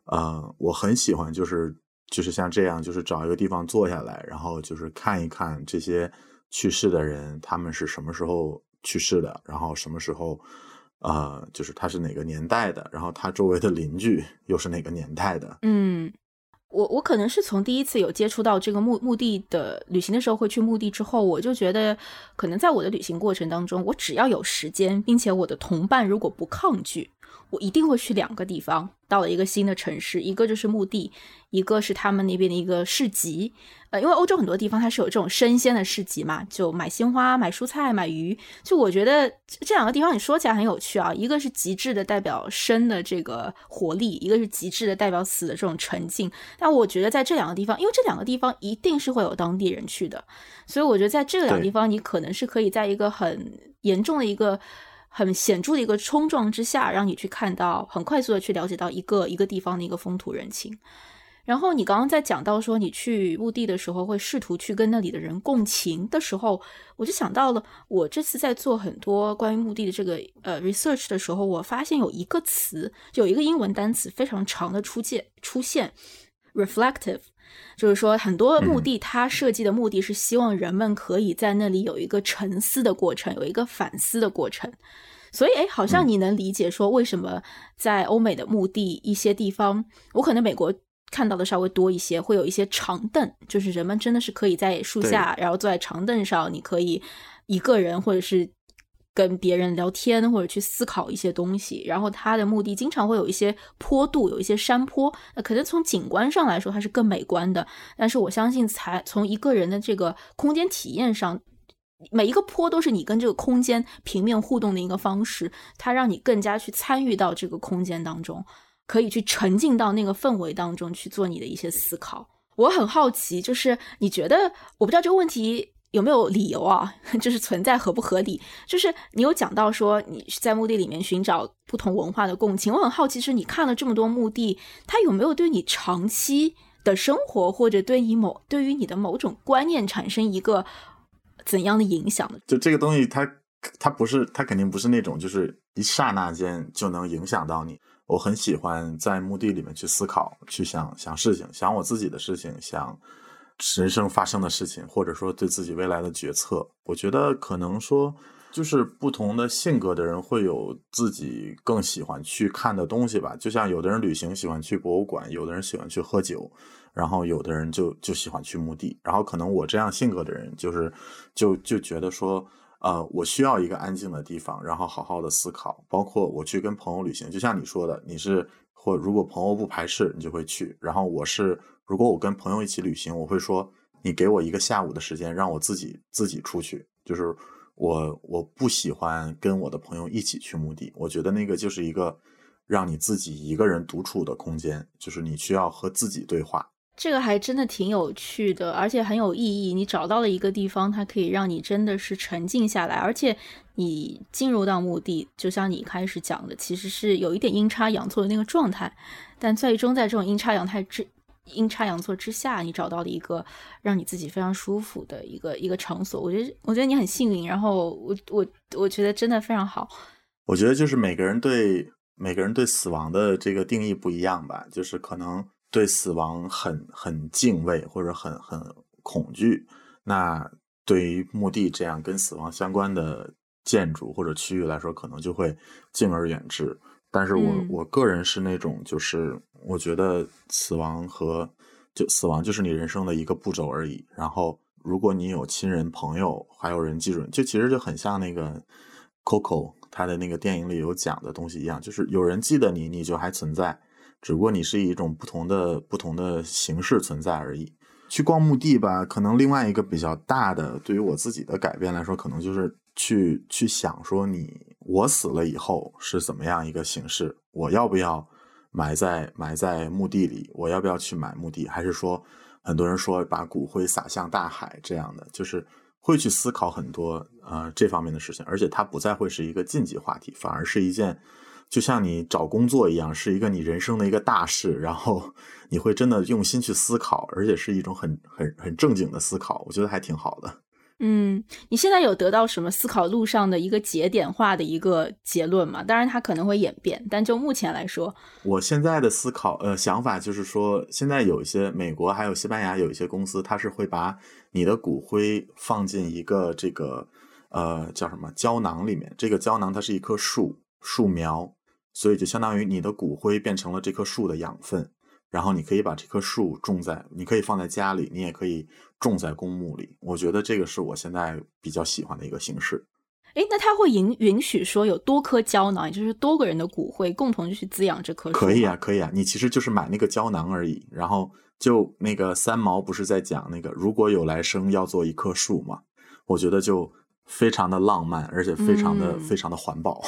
呃，我很喜欢就是就是像这样，就是找一个地方坐下来，然后就是看一看这些去世的人，他们是什么时候去世的，然后什么时候，呃，就是他是哪个年代的，然后他周围的邻居又是哪个年代的。嗯，我我可能是从第一次有接触到这个墓墓地的旅行的时候会去墓地之后，我就觉得可能在我的旅行过程当中，我只要有时间，并且我的同伴如果不抗拒。我一定会去两个地方，到了一个新的城市，一个就是墓地，一个是他们那边的一个市集。呃，因为欧洲很多地方它是有这种生鲜的市集嘛，就买鲜花、买蔬菜、买鱼。就我觉得这两个地方你说起来很有趣啊，一个是极致的代表生的这个活力，一个是极致的代表死的这种沉静。但我觉得在这两个地方，因为这两个地方一定是会有当地人去的，所以我觉得在这两个地方，你可能是可以在一个很严重的一个。很显著的一个冲撞之下，让你去看到，很快速的去了解到一个一个地方的一个风土人情。然后你刚刚在讲到说你去墓地的时候会试图去跟那里的人共情的时候，我就想到了我这次在做很多关于墓地的这个呃 research 的时候，我发现有一个词，有一个英文单词非常长的出现出现 reflective，就是说很多墓地它设计的目的是希望人们可以在那里有一个沉思的过程，有一个反思的过程。所以，哎，好像你能理解说，为什么在欧美的墓地一些地方，我可能美国看到的稍微多一些，会有一些长凳，就是人们真的是可以在树下，然后坐在长凳上，你可以一个人或者是跟别人聊天，或者去思考一些东西。然后，它的墓地经常会有一些坡度，有一些山坡，那可能从景观上来说它是更美观的。但是，我相信才从一个人的这个空间体验上。每一个坡都是你跟这个空间平面互动的一个方式，它让你更加去参与到这个空间当中，可以去沉浸到那个氛围当中去做你的一些思考。我很好奇，就是你觉得我不知道这个问题有没有理由啊？就是存在合不合理？就是你有讲到说你在墓地里面寻找不同文化的共情，我很好奇，是你看了这么多墓地，它有没有对你长期的生活或者对你某对于你的某种观念产生一个？怎样的影响呢？就这个东西，它它不是，它肯定不是那种，就是一刹那间就能影响到你。我很喜欢在墓地里面去思考，去想想事情，想我自己的事情，想人生发生的事情，或者说对自己未来的决策。我觉得可能说，就是不同的性格的人会有自己更喜欢去看的东西吧。就像有的人旅行喜欢去博物馆，有的人喜欢去喝酒。然后有的人就就喜欢去墓地，然后可能我这样性格的人就是就就觉得说，呃，我需要一个安静的地方，然后好好的思考。包括我去跟朋友旅行，就像你说的，你是或如果朋友不排斥，你就会去。然后我是如果我跟朋友一起旅行，我会说，你给我一个下午的时间，让我自己自己出去。就是我我不喜欢跟我的朋友一起去墓地，我觉得那个就是一个让你自己一个人独处的空间，就是你需要和自己对话。这个还真的挺有趣的，而且很有意义。你找到了一个地方，它可以让你真的是沉静下来，而且你进入到墓地，就像你一开始讲的，其实是有一点阴差阳错的那个状态，但最终在这种阴差阳态之阴差阳错之下，你找到了一个让你自己非常舒服的一个一个场所。我觉得，我觉得你很幸运。然后，我我我觉得真的非常好。我觉得就是每个人对每个人对死亡的这个定义不一样吧，就是可能。对死亡很很敬畏或者很很恐惧，那对于墓地这样跟死亡相关的建筑或者区域来说，可能就会敬而远之。但是我我个人是那种，就是我觉得死亡和就死亡就是你人生的一个步骤而已。然后如果你有亲人朋友，还有人记住，就其实就很像那个 Coco 他的那个电影里有讲的东西一样，就是有人记得你，你就还存在。只不过你是以一种不同的、不同的形式存在而已。去逛墓地吧，可能另外一个比较大的，对于我自己的改变来说，可能就是去去想说，你我死了以后是怎么样一个形式？我要不要埋在埋在墓地里？我要不要去买墓地？还是说，很多人说把骨灰撒向大海这样的，就是会去思考很多呃这方面的事情，而且它不再会是一个禁忌话题，反而是一件。就像你找工作一样，是一个你人生的一个大事，然后你会真的用心去思考，而且是一种很很很正经的思考，我觉得还挺好的。嗯，你现在有得到什么思考路上的一个节点化的一个结论吗？当然，它可能会演变，但就目前来说，我现在的思考呃想法就是说，现在有一些美国还有西班牙有一些公司，它是会把你的骨灰放进一个这个呃叫什么胶囊里面，这个胶囊它是一棵树树苗，所以就相当于你的骨灰变成了这棵树的养分。然后你可以把这棵树种在，你可以放在家里，你也可以种在公墓里。我觉得这个是我现在比较喜欢的一个形式。哎，那他会允允许说有多颗胶囊，也就是多个人的骨灰共同去滋养这棵树？可以啊，可以啊。你其实就是买那个胶囊而已。然后就那个三毛不是在讲那个如果有来生要做一棵树嘛？我觉得就非常的浪漫，而且非常的非常的环保。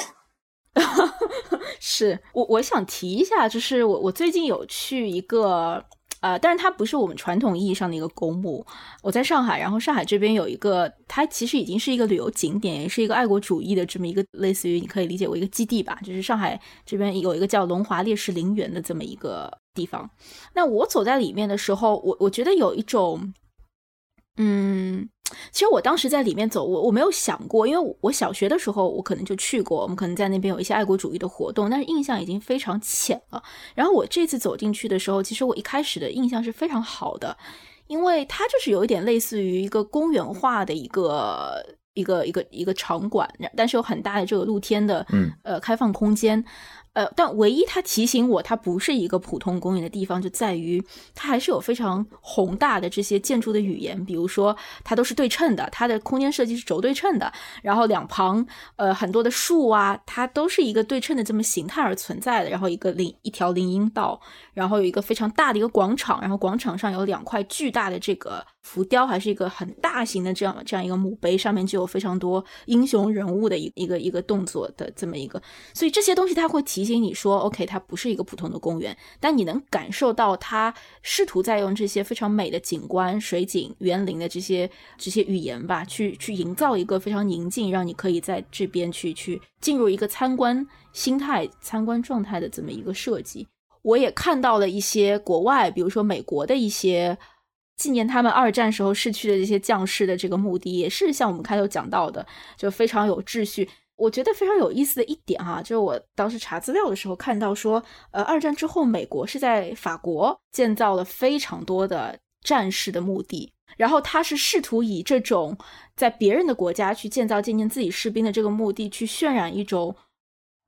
是我我想提一下，就是我我最近有去一个呃，但是它不是我们传统意义上的一个公墓。我在上海，然后上海这边有一个，它其实已经是一个旅游景点，也是一个爱国主义的这么一个类似于你可以理解为一个基地吧。就是上海这边有一个叫龙华烈士陵园的这么一个地方。那我走在里面的时候，我我觉得有一种，嗯。其实我当时在里面走，我我没有想过，因为我小学的时候我可能就去过，我们可能在那边有一些爱国主义的活动，但是印象已经非常浅了。然后我这次走进去的时候，其实我一开始的印象是非常好的，因为它就是有一点类似于一个公园化的一个一个一个一个场馆，但是有很大的这个露天的嗯呃开放空间。呃，但唯一它提醒我，它不是一个普通公园的地方，就在于它还是有非常宏大的这些建筑的语言，比如说它都是对称的，它的空间设计是轴对称的，然后两旁呃很多的树啊，它都是一个对称的这么形态而存在的，然后一个林一条林荫道，然后有一个非常大的一个广场，然后广场上有两块巨大的这个。浮雕还是一个很大型的这样这样一个墓碑，上面就有非常多英雄人物的一一个一个动作的这么一个，所以这些东西它会提醒你说，OK，它不是一个普通的公园，但你能感受到它试图在用这些非常美的景观、水景、园林的这些这些语言吧，去去营造一个非常宁静，让你可以在这边去去进入一个参观心态、参观状态的这么一个设计。我也看到了一些国外，比如说美国的一些。纪念他们二战时候逝去的这些将士的这个墓地，也是像我们开头讲到的，就非常有秩序。我觉得非常有意思的一点哈，就是我当时查资料的时候看到说，呃，二战之后美国是在法国建造了非常多的战士的墓地，然后他是试图以这种在别人的国家去建造纪念自己士兵的这个墓地，去渲染一种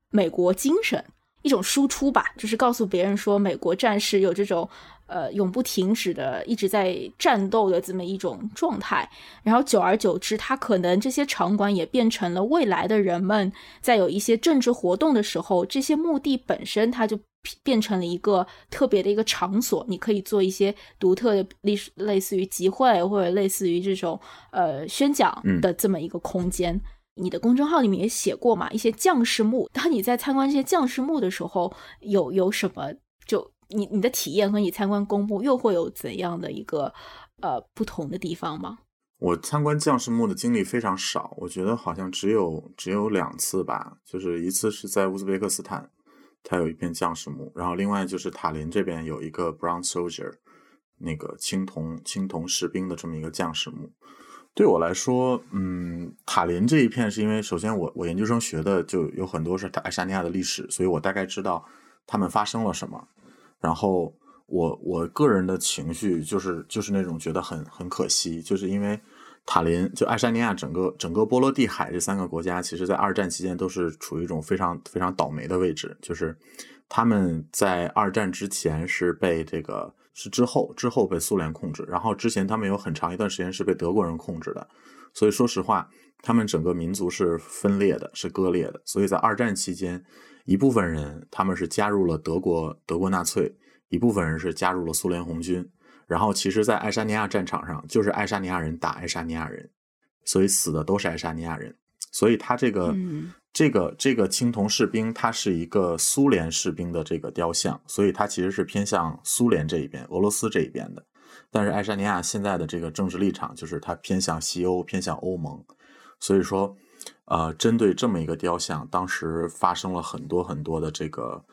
美国精神，一种输出吧，就是告诉别人说美国战士有这种。呃，永不停止的一直在战斗的这么一种状态，然后久而久之，它可能这些场馆也变成了未来的人们在有一些政治活动的时候，这些墓地本身它就变成了一个特别的一个场所，你可以做一些独特的历史，类似于集会或者类似于这种呃宣讲的这么一个空间。你的公众号里面也写过嘛，一些将士墓，当你在参观这些将士墓的时候，有有什么就。你你的体验和你参观公墓又会有怎样的一个呃不同的地方吗？我参观将士墓的经历非常少，我觉得好像只有只有两次吧，就是一次是在乌兹别克斯坦，它有一片将士墓，然后另外就是塔林这边有一个 Brown Soldier，那个青铜青铜士兵的这么一个将士墓。对我来说，嗯，塔林这一片是因为首先我我研究生学的就有很多是爱沙尼亚的历史，所以我大概知道他们发生了什么。然后我我个人的情绪就是就是那种觉得很很可惜，就是因为塔林就爱沙尼亚整个整个波罗的海这三个国家，其实在二战期间都是处于一种非常非常倒霉的位置，就是他们在二战之前是被这个是之后之后被苏联控制，然后之前他们有很长一段时间是被德国人控制的，所以说实话，他们整个民族是分裂的，是割裂的，所以在二战期间。一部分人他们是加入了德国德国纳粹，一部分人是加入了苏联红军。然后其实，在爱沙尼亚战场上，就是爱沙尼亚人打爱沙尼亚人，所以死的都是爱沙尼亚人。所以他这个这个这个青铜士兵，他是一个苏联士兵的这个雕像，所以他其实是偏向苏联这一边、俄罗斯这一边的。但是爱沙尼亚现在的这个政治立场就是它偏向西欧、偏向欧盟，所以说。呃，针对这么一个雕像，当时发生了很多很多的这个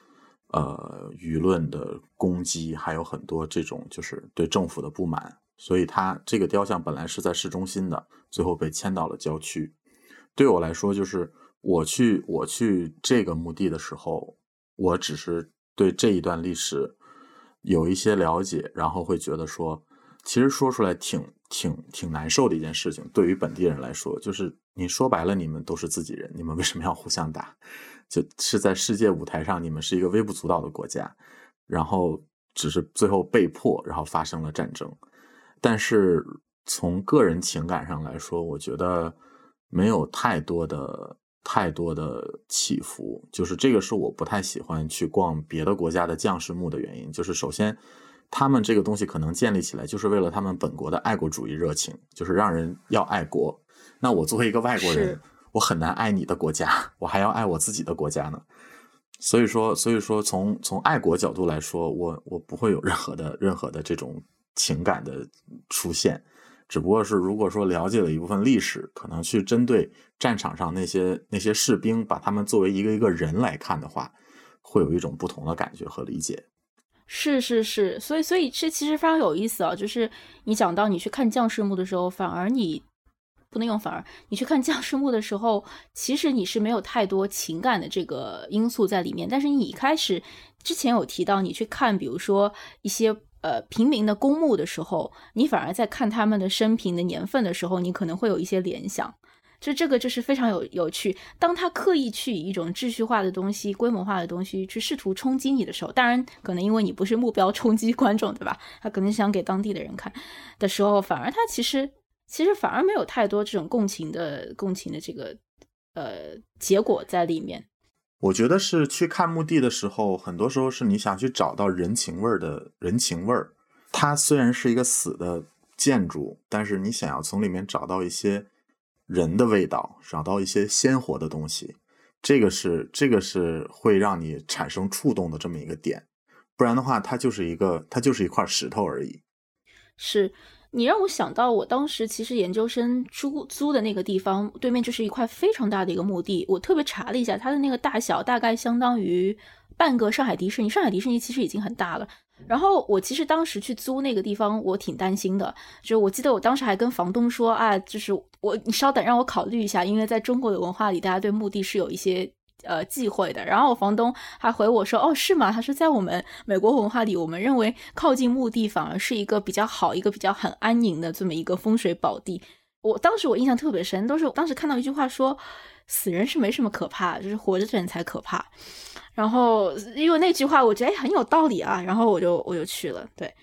呃舆论的攻击，还有很多这种就是对政府的不满。所以它这个雕像本来是在市中心的，最后被迁到了郊区。对我来说，就是我去我去这个墓地的时候，我只是对这一段历史有一些了解，然后会觉得说，其实说出来挺挺挺难受的一件事情。对于本地人来说，就是你说白了，你们都是自己人，你们为什么要互相打？就是在世界舞台上，你们是一个微不足道的国家，然后只是最后被迫，然后发生了战争。但是从个人情感上来说，我觉得没有太多的太多的起伏。就是这个是我不太喜欢去逛别的国家的将士墓的原因。就是首先，他们这个东西可能建立起来就是为了他们本国的爱国主义热情，就是让人要爱国。那我作为一个外国人。我很难爱你的国家，我还要爱我自己的国家呢。所以说，所以说，从从爱国角度来说，我我不会有任何的任何的这种情感的出现。只不过是，如果说了解了一部分历史，可能去针对战场上那些那些士兵，把他们作为一个一个人来看的话，会有一种不同的感觉和理解。是是是，所以所以这其实非常有意思啊。就是你讲到你去看将士墓的时候，反而你。不能用反而，你去看将士墓的时候，其实你是没有太多情感的这个因素在里面。但是你一开始之前有提到，你去看比如说一些呃平民的公墓的时候，你反而在看他们的生平的年份的时候，你可能会有一些联想。就这个就是非常有有趣。当他刻意去以一种秩序化的东西、规模化的东西去试图冲击你的时候，当然可能因为你不是目标冲击观众，对吧？他可能想给当地的人看的时候，反而他其实。其实反而没有太多这种共情的共情的这个呃结果在里面。我觉得是去看墓地的时候，很多时候是你想去找到人情味儿的人情味儿。它虽然是一个死的建筑，但是你想要从里面找到一些人的味道，找到一些鲜活的东西，这个是这个是会让你产生触动的这么一个点。不然的话，它就是一个它就是一块石头而已。是。你让我想到，我当时其实研究生租租的那个地方对面就是一块非常大的一个墓地。我特别查了一下，它的那个大小大概相当于半个上海迪士尼。上海迪士尼其实已经很大了。然后我其实当时去租那个地方，我挺担心的。就我记得我当时还跟房东说啊，就是我你稍等，让我考虑一下，因为在中国的文化里，大家对墓地是有一些。呃，忌讳的。然后我房东还回我说：“哦，是吗？”他说：“在我们美国文化里，我们认为靠近墓地反而是一个比较好、一个比较很安宁的这么一个风水宝地。”我当时我印象特别深，都是当时看到一句话说：“死人是没什么可怕，就是活着的人才可怕。”然后因为那句话，我觉得很有道理啊，然后我就我就去了。对，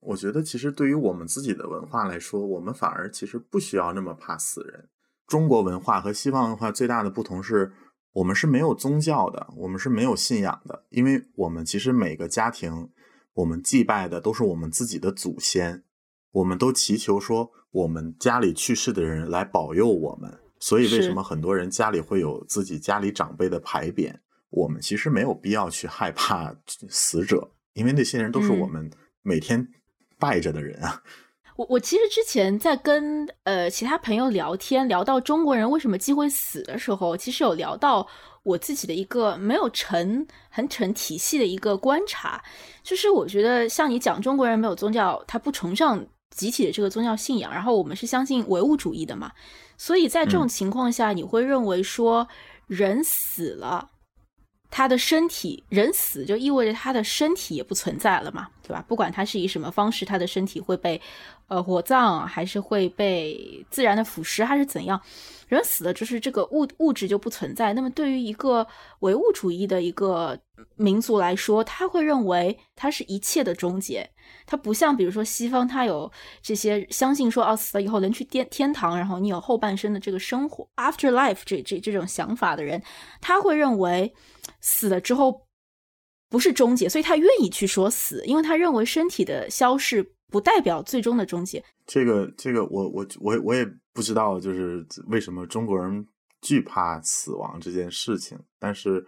我觉得其实对于我们自己的文化来说，我们反而其实不需要那么怕死人。中国文化和西方文化最大的不同是。我们是没有宗教的，我们是没有信仰的，因为我们其实每个家庭，我们祭拜的都是我们自己的祖先，我们都祈求说我们家里去世的人来保佑我们。所以为什么很多人家里会有自己家里长辈的牌匾？我们其实没有必要去害怕死者，因为那些人都是我们每天拜着的人啊。我我其实之前在跟呃其他朋友聊天，聊到中国人为什么忌讳死的时候，其实有聊到我自己的一个没有成很成体系的一个观察，就是我觉得像你讲中国人没有宗教，他不崇尚集体的这个宗教信仰，然后我们是相信唯物主义的嘛，所以在这种情况下，你会认为说人死了。他的身体人死就意味着他的身体也不存在了嘛，对吧？不管他是以什么方式，他的身体会被呃火葬，还是会被自然的腐蚀，还是怎样？人死了就是这个物物质就不存在。那么对于一个唯物主义的一个民族来说，他会认为它是一切的终结。它不像比如说西方，他有这些相信说哦死了以后能去天天堂，然后你有后半生的这个生活 after life 这这这种想法的人，他会认为。死了之后不是终结，所以他愿意去说死，因为他认为身体的消逝不代表最终的终结。这个这个，我我我我也不知道，就是为什么中国人惧怕死亡这件事情。但是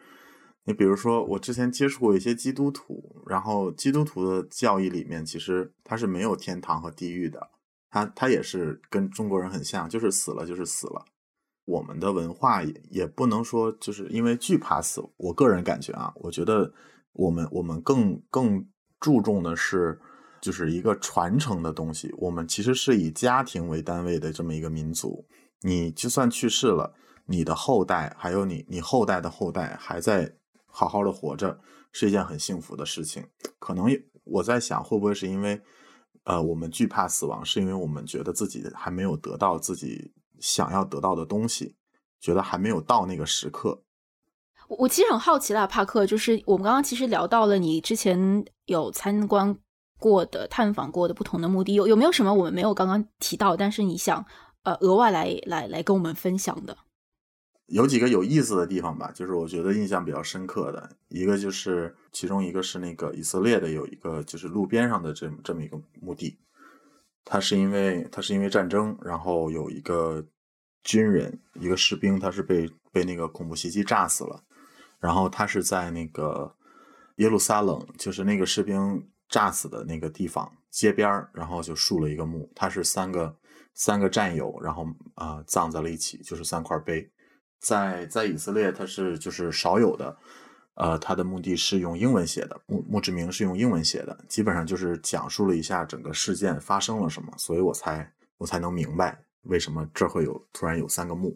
你比如说，我之前接触过一些基督徒，然后基督徒的教义里面其实他是没有天堂和地狱的，他他也是跟中国人很像，就是死了就是死了。我们的文化也也不能说就是因为惧怕死，我个人感觉啊，我觉得我们我们更更注重的是，就是一个传承的东西。我们其实是以家庭为单位的这么一个民族。你就算去世了，你的后代还有你，你后代的后代还在好好的活着，是一件很幸福的事情。可能我在想，会不会是因为，呃，我们惧怕死亡，是因为我们觉得自己还没有得到自己想要得到的东西，觉得还没有到那个时刻。我我其实很好奇啦，帕克，就是我们刚刚其实聊到了你之前有参观过的、探访过的不同的墓地，有有没有什么我们没有刚刚提到，但是你想呃额外来来来跟我们分享的？有几个有意思的地方吧，就是我觉得印象比较深刻的一个，就是其中一个是那个以色列的有一个就是路边上的这么这么一个墓地，它是因为它是因为战争，然后有一个军人一个士兵，他是被被那个恐怖袭击炸死了。然后他是在那个耶路撒冷，就是那个士兵炸死的那个地方街边，然后就竖了一个墓。他是三个三个战友，然后啊葬在了一起，就是三块碑。在在以色列，它是就是少有的，呃，它的墓地是用英文写的，墓墓志铭是用英文写的，基本上就是讲述了一下整个事件发生了什么，所以我才我才能明白为什么这会有突然有三个墓。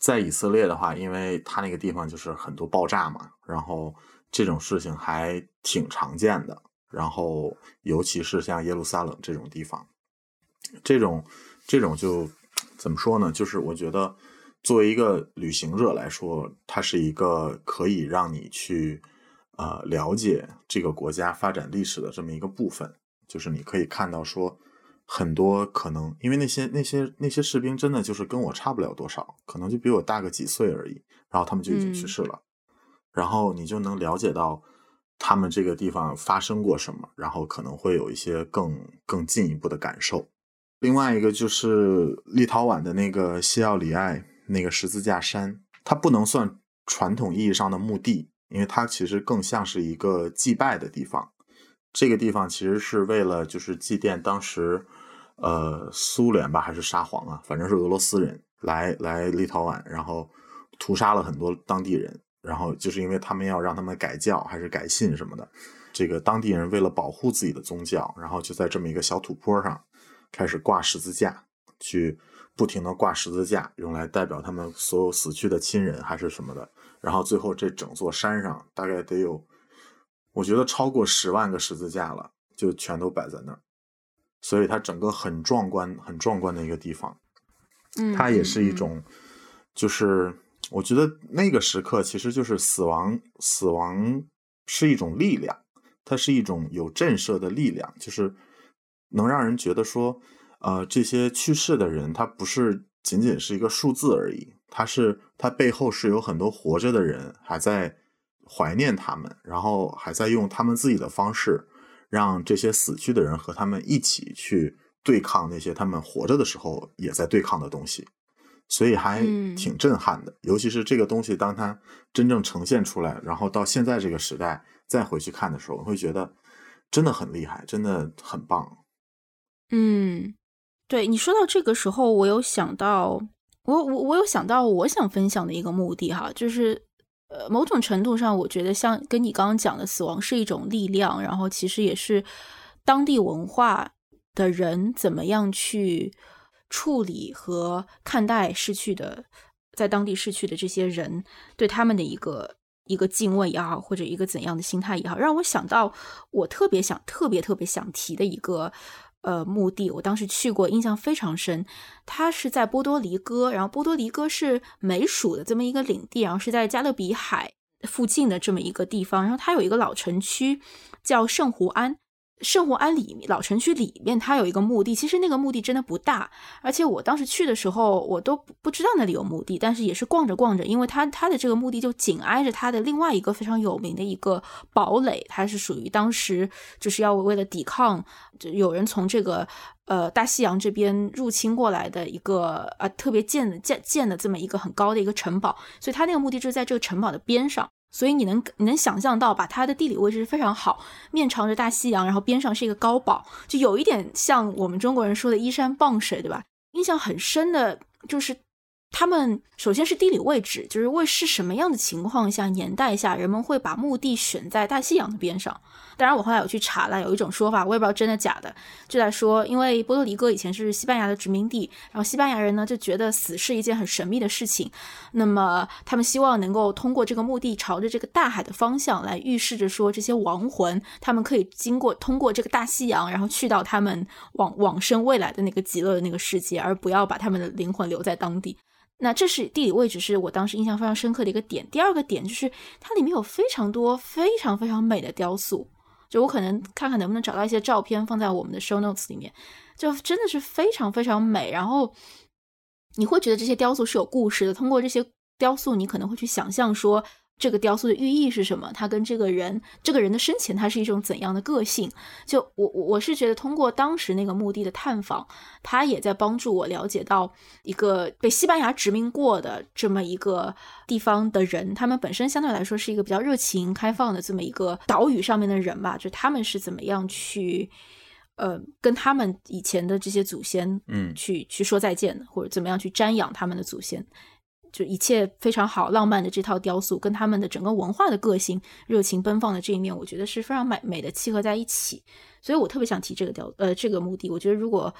在以色列的话，因为它那个地方就是很多爆炸嘛，然后这种事情还挺常见的。然后尤其是像耶路撒冷这种地方，这种这种就怎么说呢？就是我觉得作为一个旅行者来说，它是一个可以让你去呃了解这个国家发展历史的这么一个部分。就是你可以看到说。很多可能，因为那些那些那些士兵真的就是跟我差不了多少，可能就比我大个几岁而已，然后他们就已经去世了，然后你就能了解到他们这个地方发生过什么，然后可能会有一些更更进一步的感受。另外一个就是立陶宛的那个西奥里埃那个十字架山，它不能算传统意义上的墓地，因为它其实更像是一个祭拜的地方。这个地方其实是为了就是祭奠当时。呃，苏联吧还是沙皇啊，反正是俄罗斯人来来立陶宛，然后屠杀了很多当地人，然后就是因为他们要让他们改教还是改信什么的，这个当地人为了保护自己的宗教，然后就在这么一个小土坡上开始挂十字架，去不停的挂十字架，用来代表他们所有死去的亲人还是什么的，然后最后这整座山上大概得有，我觉得超过十万个十字架了，就全都摆在那儿。所以它整个很壮观，很壮观的一个地方，嗯，它也是一种，就是我觉得那个时刻其实就是死亡，死亡是一种力量，它是一种有震慑的力量，就是能让人觉得说，呃，这些去世的人他不是仅仅是一个数字而已，他是他背后是有很多活着的人还在怀念他们，然后还在用他们自己的方式。让这些死去的人和他们一起去对抗那些他们活着的时候也在对抗的东西，所以还挺震撼的。尤其是这个东西，当它真正呈现出来，然后到现在这个时代再回去看的时候，我会觉得真的很厉害，真的很棒。嗯，对你说到这个时候，我有想到，我我我有想到我想分享的一个目的哈，就是。呃，某种程度上，我觉得像跟你刚刚讲的，死亡是一种力量，然后其实也是当地文化的人怎么样去处理和看待逝去的，在当地逝去的这些人，对他们的一个一个敬畏也好，或者一个怎样的心态也好，让我想到我特别想、特别特别想提的一个。呃，墓地我当时去过，印象非常深。它是在波多黎各，然后波多黎各是美属的这么一个领地，然后是在加勒比海附近的这么一个地方。然后它有一个老城区，叫圣胡安。圣湖安里老城区里面，它有一个墓地。其实那个墓地真的不大，而且我当时去的时候，我都不知道那里有墓地。但是也是逛着逛着，因为它它的这个墓地就紧挨着它的另外一个非常有名的一个堡垒，它是属于当时就是要为了抵抗就有人从这个呃大西洋这边入侵过来的一个呃特别建的建建的这么一个很高的一个城堡，所以它那个墓地就是在这个城堡的边上。所以你能你能想象到，把它的地理位置非常好，面朝着大西洋，然后边上是一个高堡，就有一点像我们中国人说的依山傍水，对吧？印象很深的就是他们首先是地理位置，就是为是什么样的情况下、年代下，人们会把墓地选在大西洋的边上。当然，我后来有去查了，有一种说法，我也不知道真的假的，就在说，因为波多黎各以前是西班牙的殖民地，然后西班牙人呢就觉得死是一件很神秘的事情，那么他们希望能够通过这个墓地朝着这个大海的方向来预示着说，这些亡魂他们可以经过通过这个大西洋，然后去到他们往往生未来的那个极乐的那个世界，而不要把他们的灵魂留在当地。那这是地理位置，是我当时印象非常深刻的一个点。第二个点就是它里面有非常多非常非常美的雕塑，就我可能看看能不能找到一些照片放在我们的 show notes 里面，就真的是非常非常美。然后你会觉得这些雕塑是有故事的，通过这些雕塑，你可能会去想象说。这个雕塑的寓意是什么？它跟这个人，这个人的生前他是一种怎样的个性？就我我我是觉得，通过当时那个墓地的探访，他也在帮助我了解到一个被西班牙殖民过的这么一个地方的人，他们本身相对来说是一个比较热情开放的这么一个岛屿上面的人吧。就他们是怎么样去，呃，跟他们以前的这些祖先，嗯，去去说再见的，或者怎么样去瞻仰他们的祖先。就一切非常好、浪漫的这套雕塑，跟他们的整个文化的个性、热情奔放的这一面，我觉得是非常美美的契合在一起。所以我特别想提这个雕呃这个墓地。我觉得如果。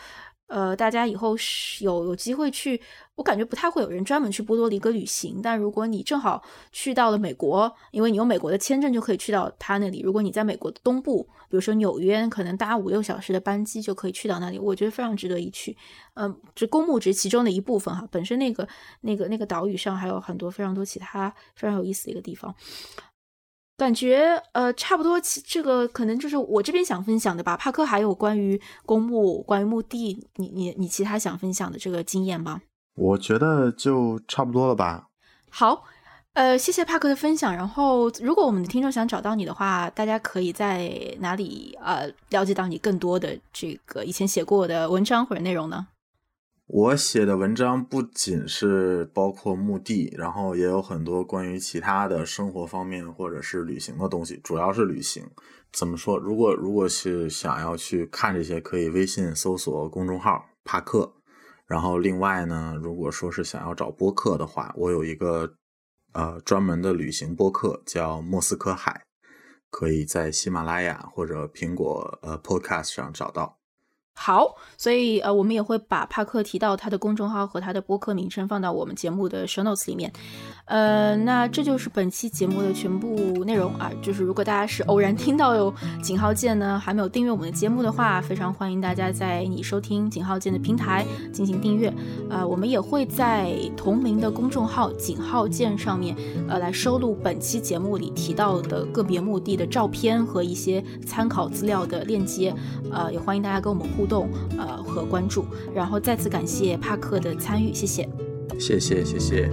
呃，大家以后有有机会去，我感觉不太会有人专门去波多黎各旅行。但如果你正好去到了美国，因为你有美国的签证，就可以去到他那里。如果你在美国的东部，比如说纽约，可能搭五六小时的班机就可以去到那里，我觉得非常值得一去。嗯，这公墓只是其中的一部分哈，本身那个那个那个岛屿上还有很多非常多其他非常有意思的一个地方。感觉呃，差不多，这个可能就是我这边想分享的吧。帕克还有关于公墓、关于墓地，你你你其他想分享的这个经验吗？我觉得就差不多了吧。好，呃，谢谢帕克的分享。然后，如果我们的听众想找到你的话，大家可以在哪里呃了解到你更多的这个以前写过的文章或者内容呢？我写的文章不仅是包括墓地，然后也有很多关于其他的生活方面或者是旅行的东西，主要是旅行。怎么说？如果如果是想要去看这些，可以微信搜索公众号“帕克”。然后另外呢，如果说是想要找播客的话，我有一个呃专门的旅行播客叫《莫斯科海》，可以在喜马拉雅或者苹果呃 Podcast 上找到。好，所以呃，我们也会把帕克提到他的公众号和他的播客名称放到我们节目的 show notes 里面。呃，那这就是本期节目的全部内容啊。就是如果大家是偶然听到有井号键呢，还没有订阅我们的节目的话，非常欢迎大家在你收听井号键的平台进行订阅。呃，我们也会在同名的公众号井号键上面，呃，来收录本期节目里提到的个别目的的照片和一些参考资料的链接。呃，也欢迎大家跟我们互。互动呃和关注。然后再次感谢帕克的参与谢谢。谢谢谢谢。